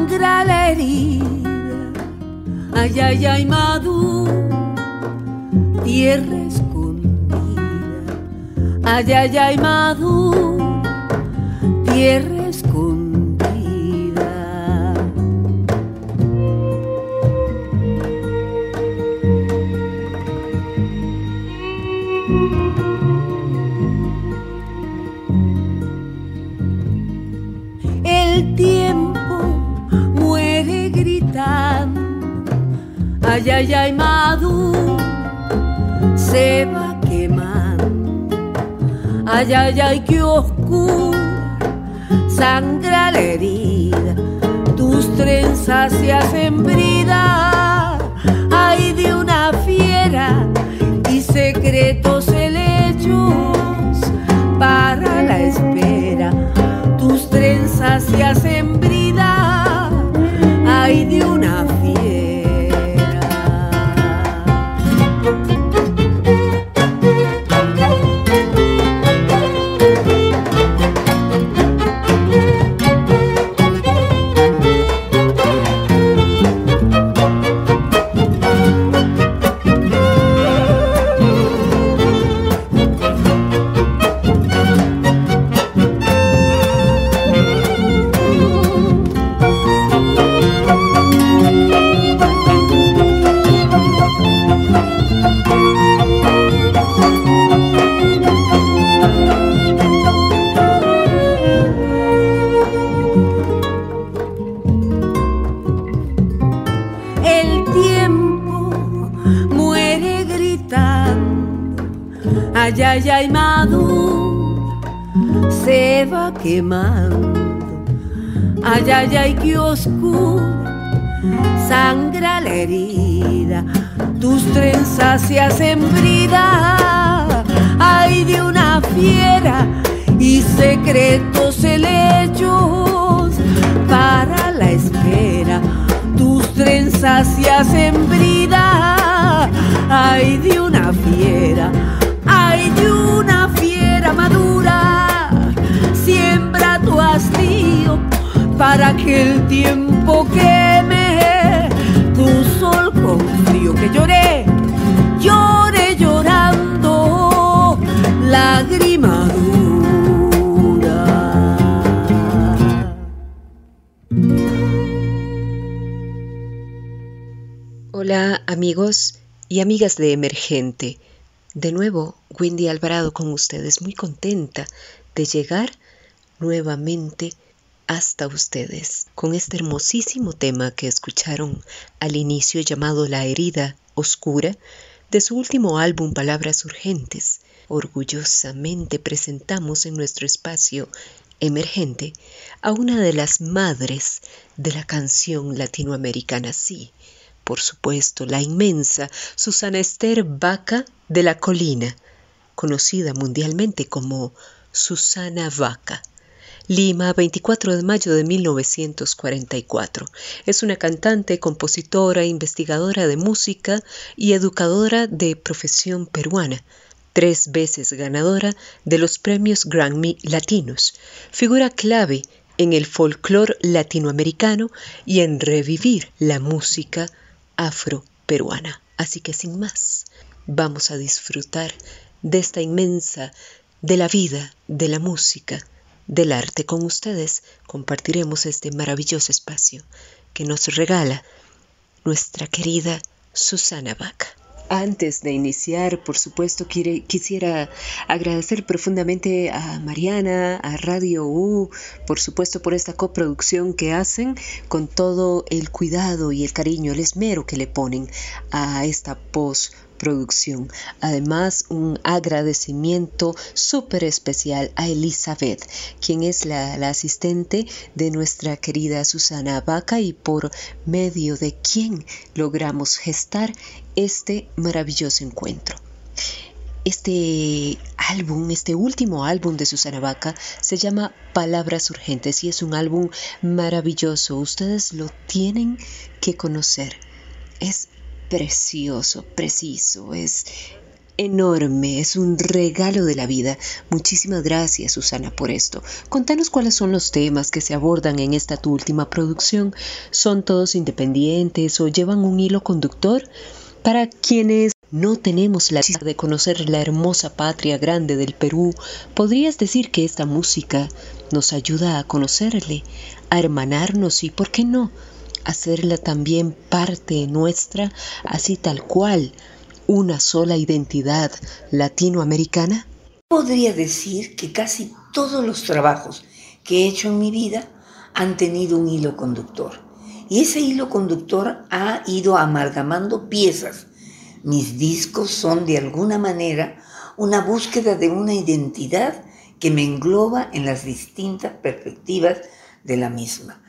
Sangra la herida. Ay, ay, ay, Madu, tierra escondida. Ay, ay, ay, tierra ay, ay, ay, Madu se va quemando. Ay, ay, ay, qué oscuro sangra la herida, tus trenzas se hacen brida, ay de una fiera y secretos helechos para la espera, tus trenzas se hacen quemando. Ay, ay, ay, qué oscuro, sangra la herida, tus trenzas se hacen brida, ay de una fiera y secretos helechos para la espera, tus trenzas se hacen brida, ay de una fiera, de una fiera madura siembra tu hastío para que el tiempo queme tu sol con frío que lloré, lloré llorando lágrima dura. Hola amigos y amigas de Emergente. De nuevo, Wendy Alvarado con ustedes, muy contenta de llegar nuevamente hasta ustedes con este hermosísimo tema que escucharon al inicio llamado La herida oscura de su último álbum Palabras Urgentes. Orgullosamente presentamos en nuestro espacio emergente a una de las madres de la canción latinoamericana, sí, por supuesto, la inmensa Susana Esther Vaca de la Colina, conocida mundialmente como Susana Vaca. Lima, 24 de mayo de 1944. Es una cantante, compositora, investigadora de música y educadora de profesión peruana tres veces ganadora de los premios Grammy Latinos, figura clave en el folclore latinoamericano y en revivir la música afro-peruana. Así que sin más, vamos a disfrutar de esta inmensa, de la vida, de la música, del arte. Con ustedes compartiremos este maravilloso espacio que nos regala nuestra querida Susana Vaca. Antes de iniciar, por supuesto, quisiera agradecer profundamente a Mariana, a Radio U, por supuesto, por esta coproducción que hacen con todo el cuidado y el cariño, el esmero que le ponen a esta post producción. Además, un agradecimiento súper especial a Elizabeth, quien es la, asistente de nuestra querida Susana Vaca y por medio de quien logramos gestar este maravilloso encuentro. Este álbum, este último álbum de Susana Vaca, se llama Palabras Urgentes y es un álbum maravilloso. Ustedes lo tienen que conocer. Es precioso, preciso, es enorme, es un regalo de la vida. Muchísimas gracias, Susana, por esto. Contanos cuáles son los temas que se abordan en esta tu última producción. ¿Son todos independientes o llevan un hilo conductor? Para quienes no tenemos la chance de conocer la hermosa patria grande del Perú, ¿podrías decir que esta música nos ayuda a conocerle, a hermanarnos y, por qué no, hacerla también parte nuestra, así tal cual, una sola identidad latinoamericana? Podría decir que casi todos los trabajos que he hecho en mi vida han tenido un hilo conductor. Y ese hilo conductor ha ido amalgamando piezas. Mis discos son de alguna manera una búsqueda de una identidad que me engloba en las distintas perspectivas de la misma.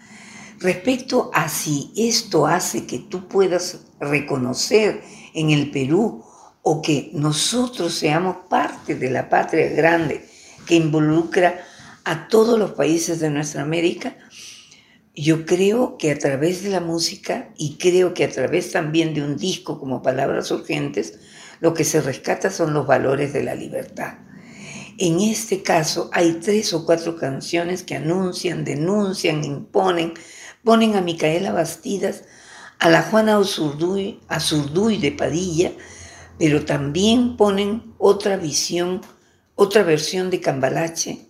Respecto a si esto hace que tú puedas reconocer en el Perú o que nosotros seamos parte de la patria grande que involucra a todos los países de nuestra América, yo creo que a través de la música y creo que a través también de un disco como Palabras Urgentes, lo que se rescata son los valores de la libertad. En este caso hay tres o cuatro canciones que anuncian, denuncian, imponen Ponen a Micaela Bastidas, a la Juana Azurduy, de Padilla, pero también ponen otra visión, otra versión de Cambalache,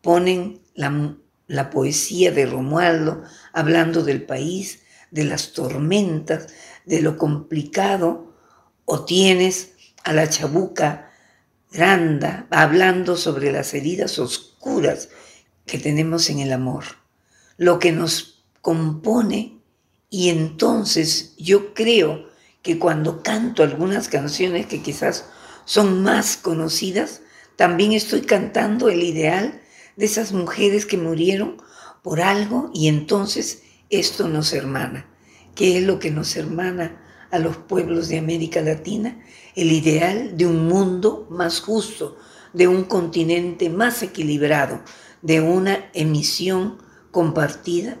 ponen la, la poesía de Romualdo hablando del país, de las tormentas, de lo complicado, o tienes a la chabuca Granda hablando sobre las heridas oscuras que tenemos en el amor, lo que nos compone y entonces yo creo que cuando canto algunas canciones que quizás son más conocidas, también estoy cantando el ideal de esas mujeres que murieron por algo y entonces esto nos hermana. ¿Qué es lo que nos hermana a los pueblos de América Latina? El ideal de un mundo más justo, de un continente más equilibrado, de una emisión compartida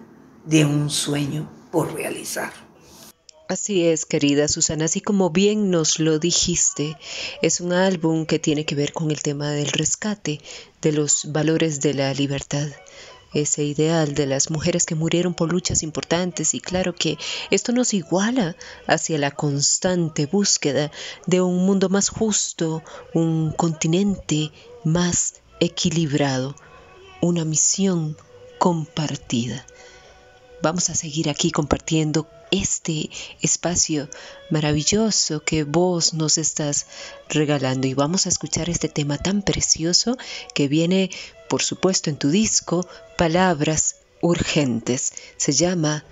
de un sueño por realizar. Así es, querida Susana, así como bien nos lo dijiste, es un álbum que tiene que ver con el tema del rescate, de los valores de la libertad, ese ideal de las mujeres que murieron por luchas importantes y claro que esto nos iguala hacia la constante búsqueda de un mundo más justo, un continente más equilibrado, una misión compartida. Vamos a seguir aquí compartiendo este espacio maravilloso que vos nos estás regalando y vamos a escuchar este tema tan precioso que viene, por supuesto, en tu disco, Palabras Urgentes. Se llama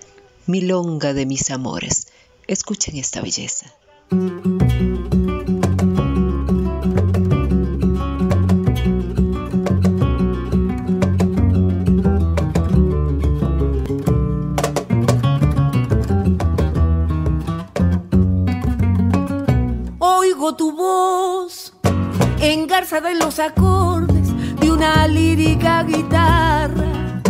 Milonga de mis amores. Escuchen esta belleza. Acordes de una lírica guitarra.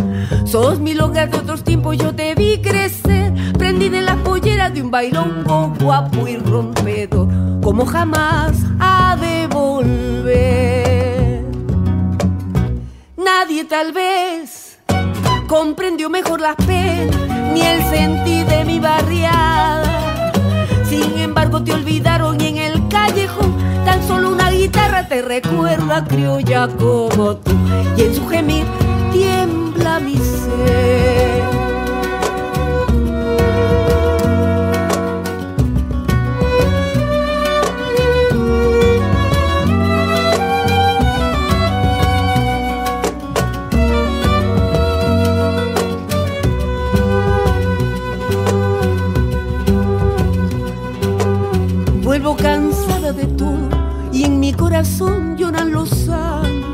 Sos mi hogar de otros tiempos, yo te vi crecer, prendida en la pollera de un bailongo guapo y rompedo, como jamás ha de volver. Nadie tal vez comprendió mejor las penas, ni el sentir de mi barriada. Sin embargo, te olvidaron y en el tan solo una guitarra te recuerda criolla como tú. Y en su gemir tiembla mi ser. lloran los años.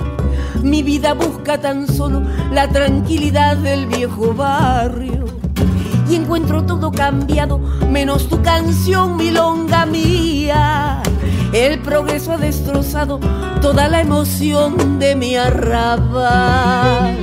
Mi vida busca tan solo la tranquilidad del viejo barrio. Y encuentro todo cambiado, menos tu canción, milonga mía. El progreso ha destrozado toda la emoción de mi arrabal.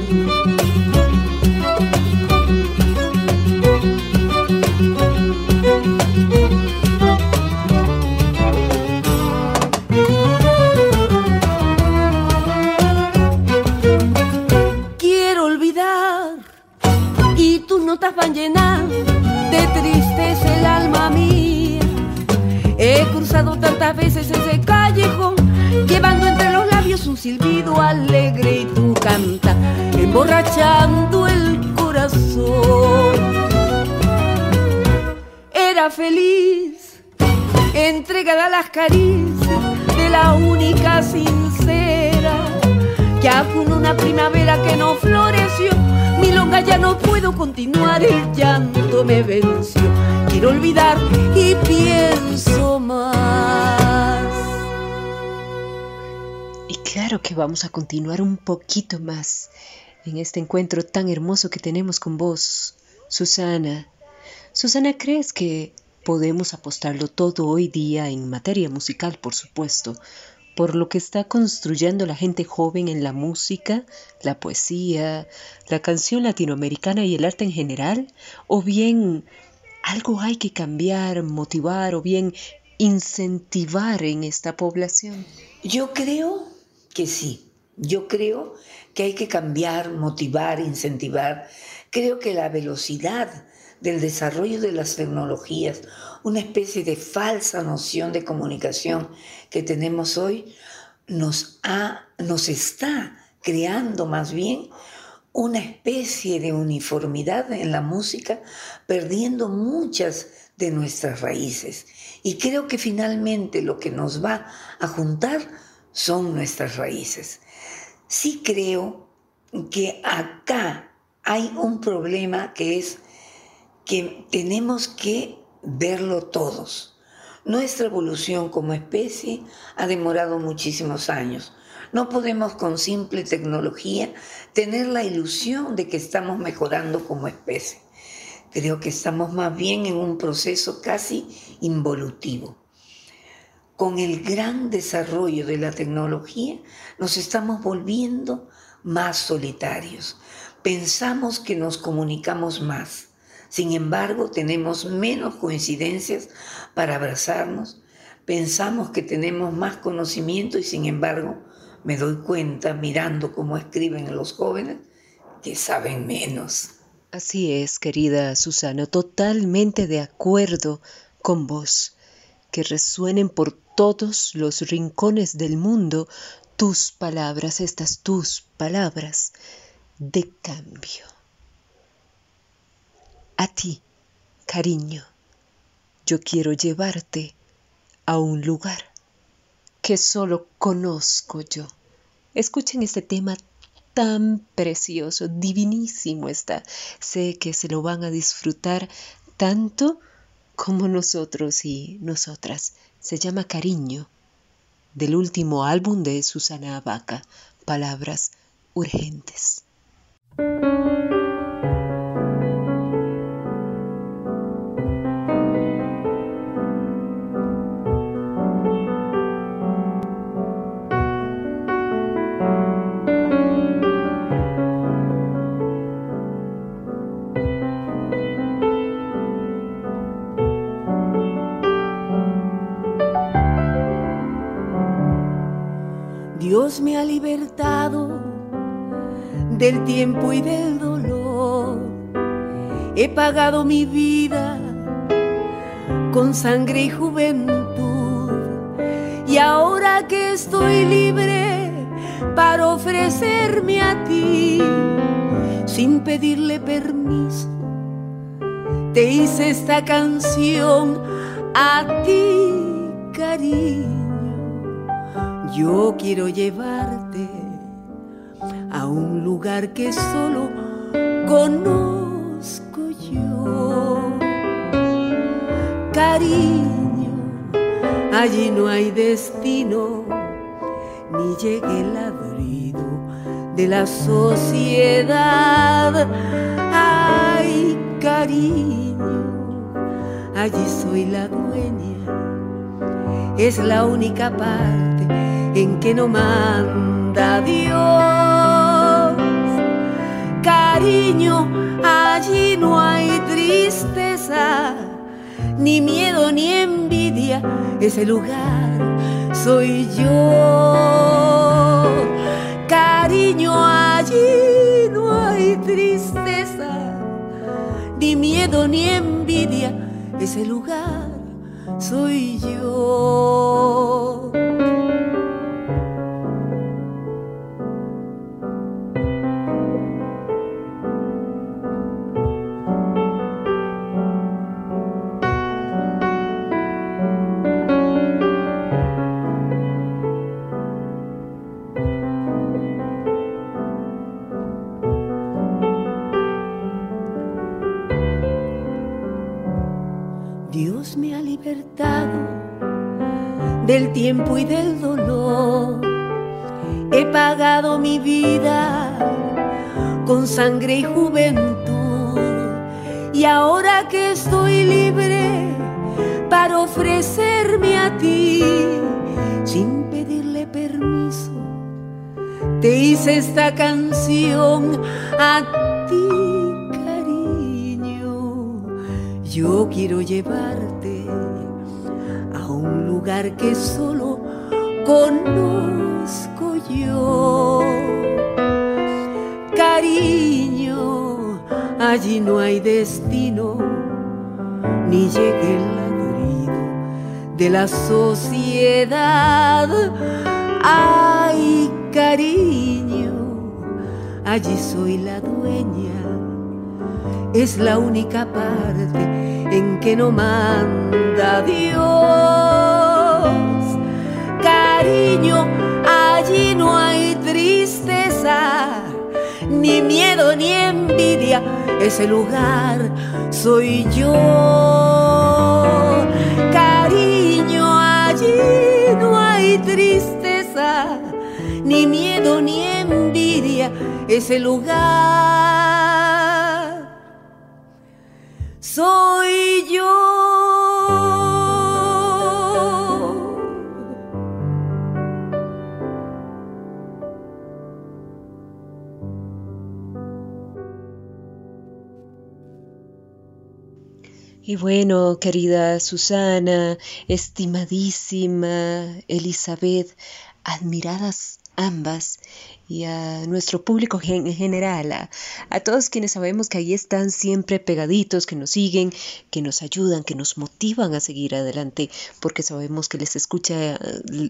Van de tristeza el alma mía. He cruzado tantas veces ese callejón, llevando entre los labios un silbido alegre y tú canta, emborrachando el corazón. Era feliz, entregada a las caricias de la única sincera, que con una primavera que no floreció ya no puedo continuar, el llanto me venció. Quiero olvidar y pienso más. Y claro que vamos a continuar un poquito más en este encuentro tan hermoso que tenemos con vos, Susana. Susana, ¿crees que podemos apostarlo todo hoy día en materia musical, por supuesto? Por lo que está construyendo la gente joven en la música, la poesía, la canción latinoamericana y el arte en general? ¿O bien algo hay que cambiar, motivar o bien incentivar en esta población? Yo creo que sí. Yo creo que hay que cambiar, motivar, incentivar. Creo que la velocidad del desarrollo de las tecnologías, una especie de falsa noción de comunicación que tenemos hoy, nos, ha, nos está creando más bien una especie de uniformidad en la música, perdiendo muchas de nuestras raíces. Y creo que finalmente lo que nos va a juntar son nuestras raíces. Sí creo que acá hay un problema que es que tenemos que verlo todos. Nuestra evolución como especie ha demorado muchísimos años. No podemos con simple tecnología tener la ilusión de que estamos mejorando como especie. Creo que estamos más bien en un proceso casi involutivo. Con el gran desarrollo de la tecnología nos estamos volviendo más solitarios. Pensamos que nos comunicamos más sin embargo, tenemos menos coincidencias para abrazarnos. Pensamos que tenemos más conocimiento y sin embargo me doy cuenta mirando cómo escriben los jóvenes que saben menos. Así es, querida Susana, totalmente de acuerdo con vos. Que resuenen por todos los rincones del mundo tus palabras, estas tus palabras de cambio. A ti, cariño, yo quiero llevarte a un lugar que solo conozco yo. Escuchen este tema tan precioso, divinísimo está. Sé que se lo van a disfrutar tanto como nosotros y nosotras. Se llama Cariño, del último álbum de Susana Abaca, Palabras Urgentes. Me del tiempo y del dolor. He pagado mi vida con sangre y juventud. Y ahora que estoy libre para ofrecerme a ti, sin pedirle permiso, te hice esta canción a ti, cariño. Yo quiero llevarte a un lugar que solo conozco yo. Cariño, allí no hay destino, ni llegue el ladrido de la sociedad. Ay, cariño, allí soy la dueña. Es la única parte en que no manda Dios. Cariño, allí no hay tristeza, ni miedo ni envidia. Ese lugar soy yo. Cariño, allí no hay tristeza, ni miedo ni envidia. Ese lugar soy yo. Del tiempo y del dolor. He pagado mi vida con sangre y juventud. Y ahora que estoy libre para ofrecerme a ti, sin pedirle permiso, te hice esta canción a ti, Yo quiero llevarte lugar que solo conozco yo. Cariño, allí no hay destino, ni llegue el ladrido de la sociedad. Ay, cariño, allí soy la dueña, es la única parte en que no manda Dios. Cariño, allí no hay tristeza, ni miedo ni envidia, ese lugar soy yo. Cariño, allí no hay tristeza, ni miedo ni envidia, ese lugar soy yo. Y bueno, querida Susana, estimadísima Elizabeth, admiradas ambas y a nuestro público en general, a, todos quienes sabemos que ahí están siempre pegaditos, que nos siguen, que nos ayudan, que nos motivan a seguir adelante, porque sabemos que les escucha,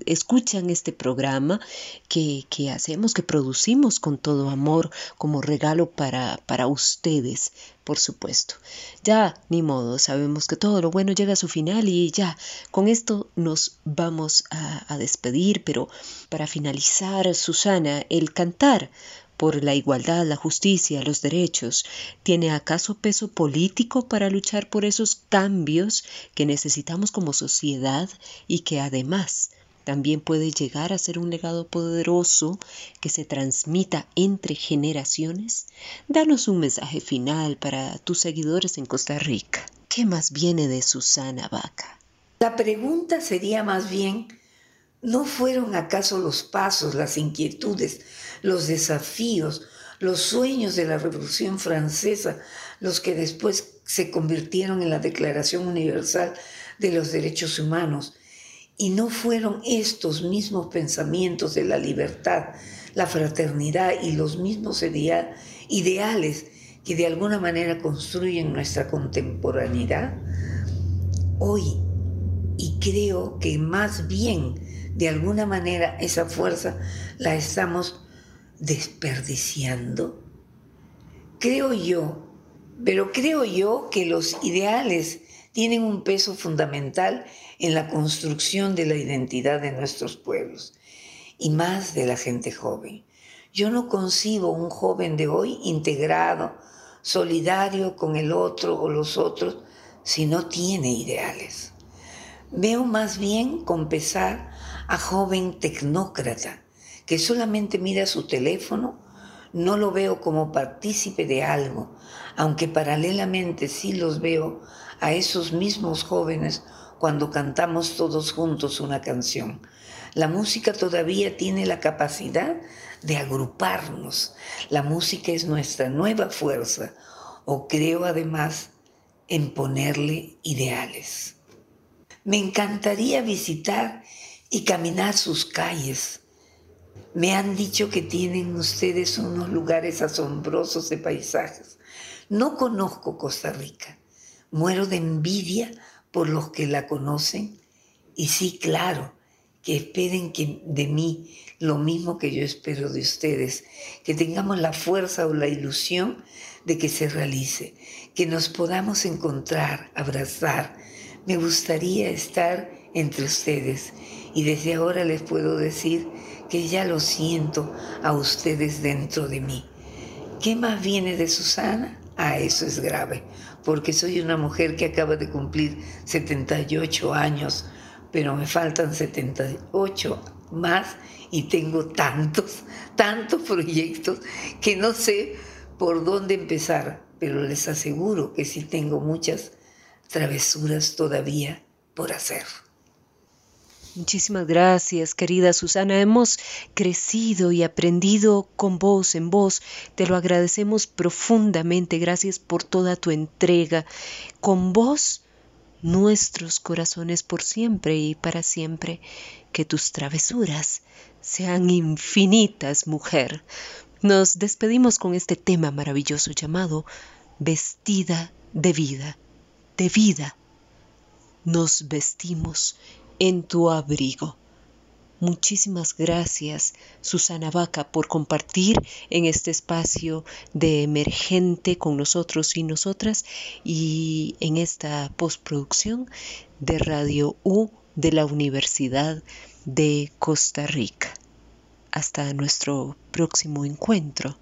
escuchan este programa que, que hacemos, que producimos con todo amor como regalo para, para ustedes, por supuesto. Ya, ni modo, sabemos que todo lo bueno llega a su final y ya, con esto nos vamos a, a despedir, pero para finalizar, Susana, el cantar por la igualdad, la justicia, los derechos, ¿tiene acaso peso político para luchar por esos cambios que necesitamos como sociedad y que además también puede llegar a ser un legado poderoso que se transmita entre generaciones? Danos un mensaje final para tus seguidores en Costa Rica. ¿Qué más viene de Susana Vaca? La pregunta sería más bien, ¿no fueron acaso los pasos, las inquietudes, los desafíos, los sueños de la Revolución Francesa los que después se convirtieron en la Declaración Universal de los Derechos Humanos y no fueron estos mismos pensamientos de la libertad, la fraternidad y los mismos ideales que de alguna manera construyen nuestra contemporaneidad? Hoy, y creo que más bien de alguna manera esa fuerza la estamos desperdiciando. Creo yo, pero creo yo que los ideales tienen un peso fundamental en la construcción de la identidad de nuestros pueblos y más de la gente joven. Yo no concibo un joven de hoy integrado, solidario con el otro o los otros, si no tiene ideales. Veo más bien con pesar a joven tecnócrata que solamente mira su teléfono, no lo veo como partícipe de algo, aunque paralelamente sí los veo a esos mismos jóvenes cuando cantamos todos juntos una canción. La música todavía tiene la capacidad de agruparnos. La música es nuestra nueva fuerza, o creo además en ponerle ideales. Me encantaría visitar y caminar sus calles. Me han dicho que tienen ustedes unos lugares asombrosos de paisajes. No conozco Costa Rica. Muero de envidia por los que la conocen. Y sí, claro, que esperen que de mí lo mismo que yo espero de ustedes, que tengamos la fuerza o la ilusión de que se realice, que nos podamos encontrar, abrazar. Me gustaría estar entre ustedes y desde ahora les puedo decir que ya lo siento a ustedes dentro de mí. ¿Qué más viene de Susana? Ah, eso es grave, porque soy una mujer que acaba de cumplir 78 años, pero me faltan 78 más y tengo tantos, tantos proyectos que no sé por dónde empezar, pero les aseguro que sí tengo muchas travesuras todavía por hacer. Muchísimas gracias, querida Susana. Hemos crecido y aprendido con vos en vos. Te lo agradecemos profundamente. Gracias por toda tu entrega. Con vos, nuestros corazones por siempre y para siempre. Que tus travesuras sean infinitas, mujer. Nos despedimos con este tema maravilloso llamado Vestida de vida. De vida. Nos vestimos en tu abrigo. Muchísimas gracias, Susana Vaca, por compartir en este espacio de emergente con nosotros y nosotras y en esta postproducción de Radio U de la Universidad de Costa Rica. Hasta nuestro próximo encuentro.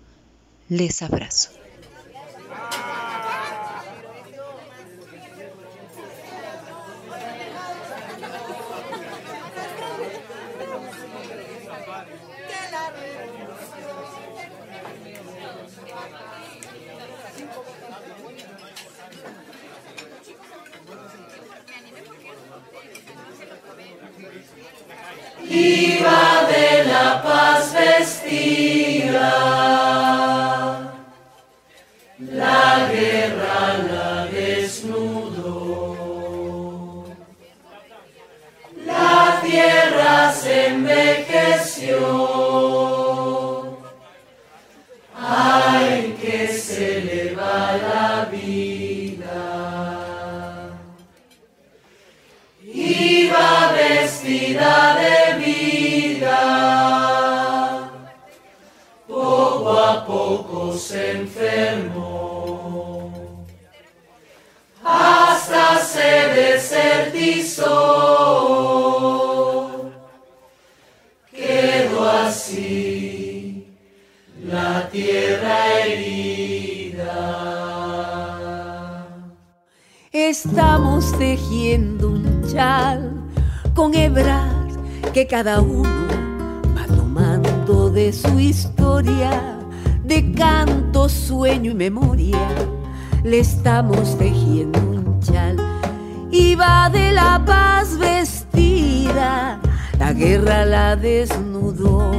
Les abrazo. Envejeció, cada uno va tomando de su historia de canto, sueño y memoria, le estamos tejiendo un chal. Y va de la paz vestida, la guerra la desnudó,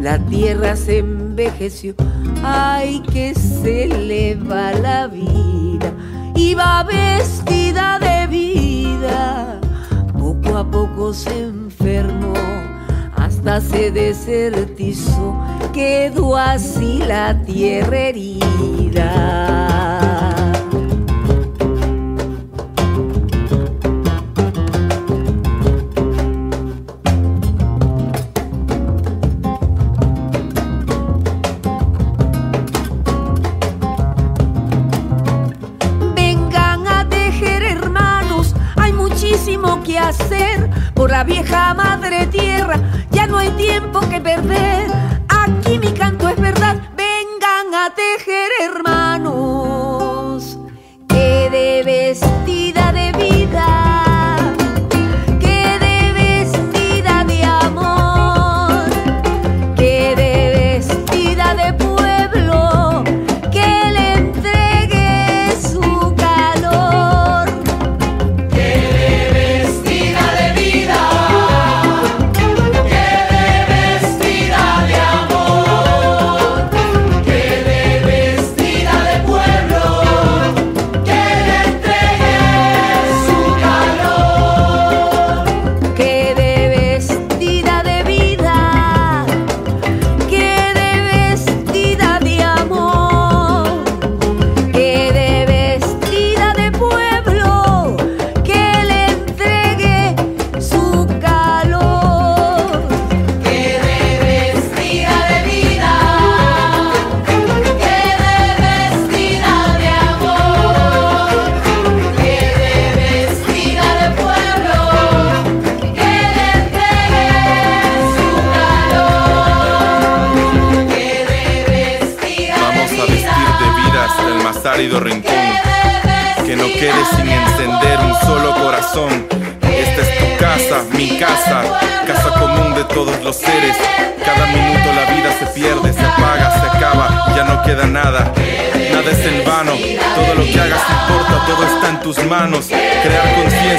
la tierra se envejeció, ay que se le la vida. Y va vestida de vida, a poco se enfermó se desertizó, quedó así la tierra herida. Vieja madre tierra no hay tiempo que perder. Aquí mi canto es verdad. Vengan a tejer, hermanos.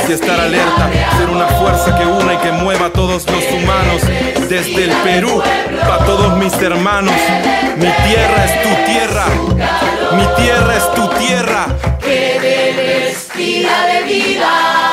Conciencia, estar alerta, ser una fuerza que una y que mueva a todos los humanos. Desde el Perú, para todos mis hermanos, mi tierra es tu tierra, mi tierra es tu tierra. Vestida de vida,